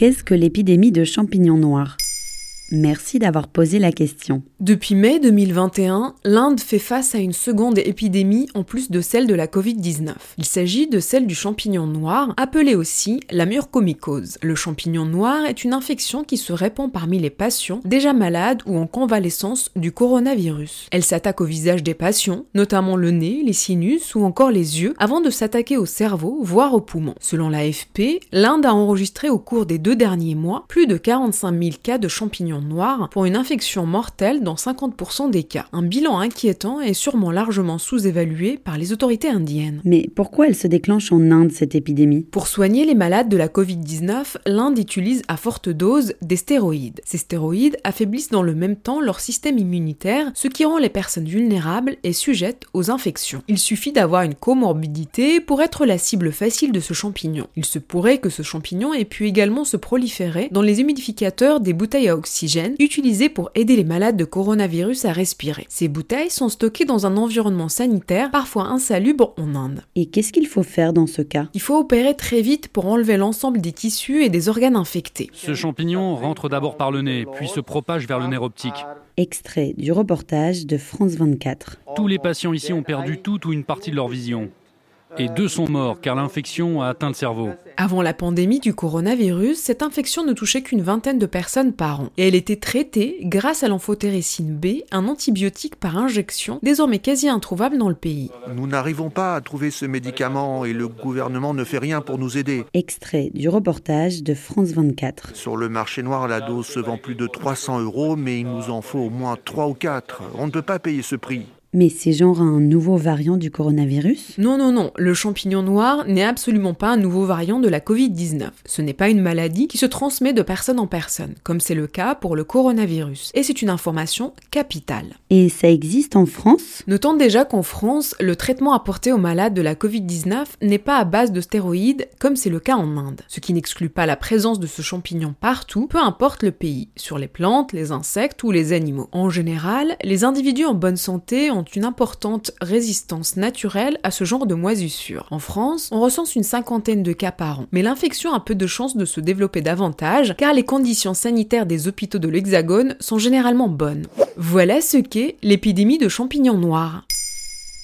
Qu'est-ce que l'épidémie de champignons noirs? Merci d'avoir posé la question. Depuis mai 2021, l'Inde fait face à une seconde épidémie en plus de celle de la Covid-19. Il s'agit de celle du champignon noir, appelé aussi la mucormycose. Le champignon noir est une infection qui se répand parmi les patients déjà malades ou en convalescence du coronavirus. Elle s'attaque au visage des patients, notamment le nez, les sinus ou encore les yeux, avant de s'attaquer au cerveau, voire aux poumons. Selon l'AFP, l'Inde a enregistré au cours des deux derniers mois plus de 45 000 cas de champignons noir pour une infection mortelle dans 50% des cas. Un bilan inquiétant et sûrement largement sous-évalué par les autorités indiennes. Mais pourquoi elle se déclenche en Inde, cette épidémie? Pour soigner les malades de la Covid-19, l'Inde utilise à forte dose des stéroïdes. Ces stéroïdes affaiblissent dans le même temps leur système immunitaire, ce qui rend les personnes vulnérables et sujettes aux infections. Il suffit d'avoir une comorbidité pour être la cible facile de ce champignon. Il se pourrait que ce champignon ait pu également se proliférer dans les humidificateurs des bouteilles à oxygène utilisées pour aider les malades de coronavirus à respirer. Ces bouteilles sont stockées dans un environnement sanitaire parfois insalubre en Inde. Et qu'est-ce qu'il faut faire dans ce cas? Il faut opérer très vite pour enlever l'ensemble des tissus et des organes infectés. Ce champignon rentre d'abord par le nez, puis se propage vers le nerf optique. Extrait du reportage de France 24. Tous les patients ici ont perdu toute ou une partie de leur vision et deux sont morts car l'infection a atteint le cerveau. Avant la pandémie du coronavirus, cette infection ne touchait qu'une vingtaine de personnes par an et elle était traitée grâce à l'amphotericine B, un antibiotique par injection désormais quasi introuvable dans le pays. Nous n'arrivons pas à trouver ce médicament et le gouvernement ne fait rien pour nous aider. Extrait du reportage de France 24. Sur le marché noir, la dose se vend plus de 300 euros, mais il nous en faut au moins 3 ou 4. On ne peut pas payer ce prix. Mais c'est genre un nouveau variant du coronavirus? Non, non, non, le champignon noir n'est absolument pas un nouveau variant de la Covid-19. Ce n'est pas une maladie qui se transmet de personne en personne, comme c'est le cas pour le coronavirus. Et c'est une information capitale. Et ça existe en France? Notons déjà qu'en France, le traitement apporté aux malades de la Covid-19 n'est pas à base de stéroïdes, comme c'est le cas en Inde. Ce qui n'exclut pas la présence de ce champignon partout, peu importe le pays, sur les plantes, les insectes ou les animaux. En général, les individus en bonne santé une importante résistance naturelle à ce genre de moisissure. En France, on recense une cinquantaine de cas par an, mais l'infection a peu de chances de se développer davantage car les conditions sanitaires des hôpitaux de l'Hexagone sont généralement bonnes. Voilà ce qu'est l'épidémie de champignons noirs.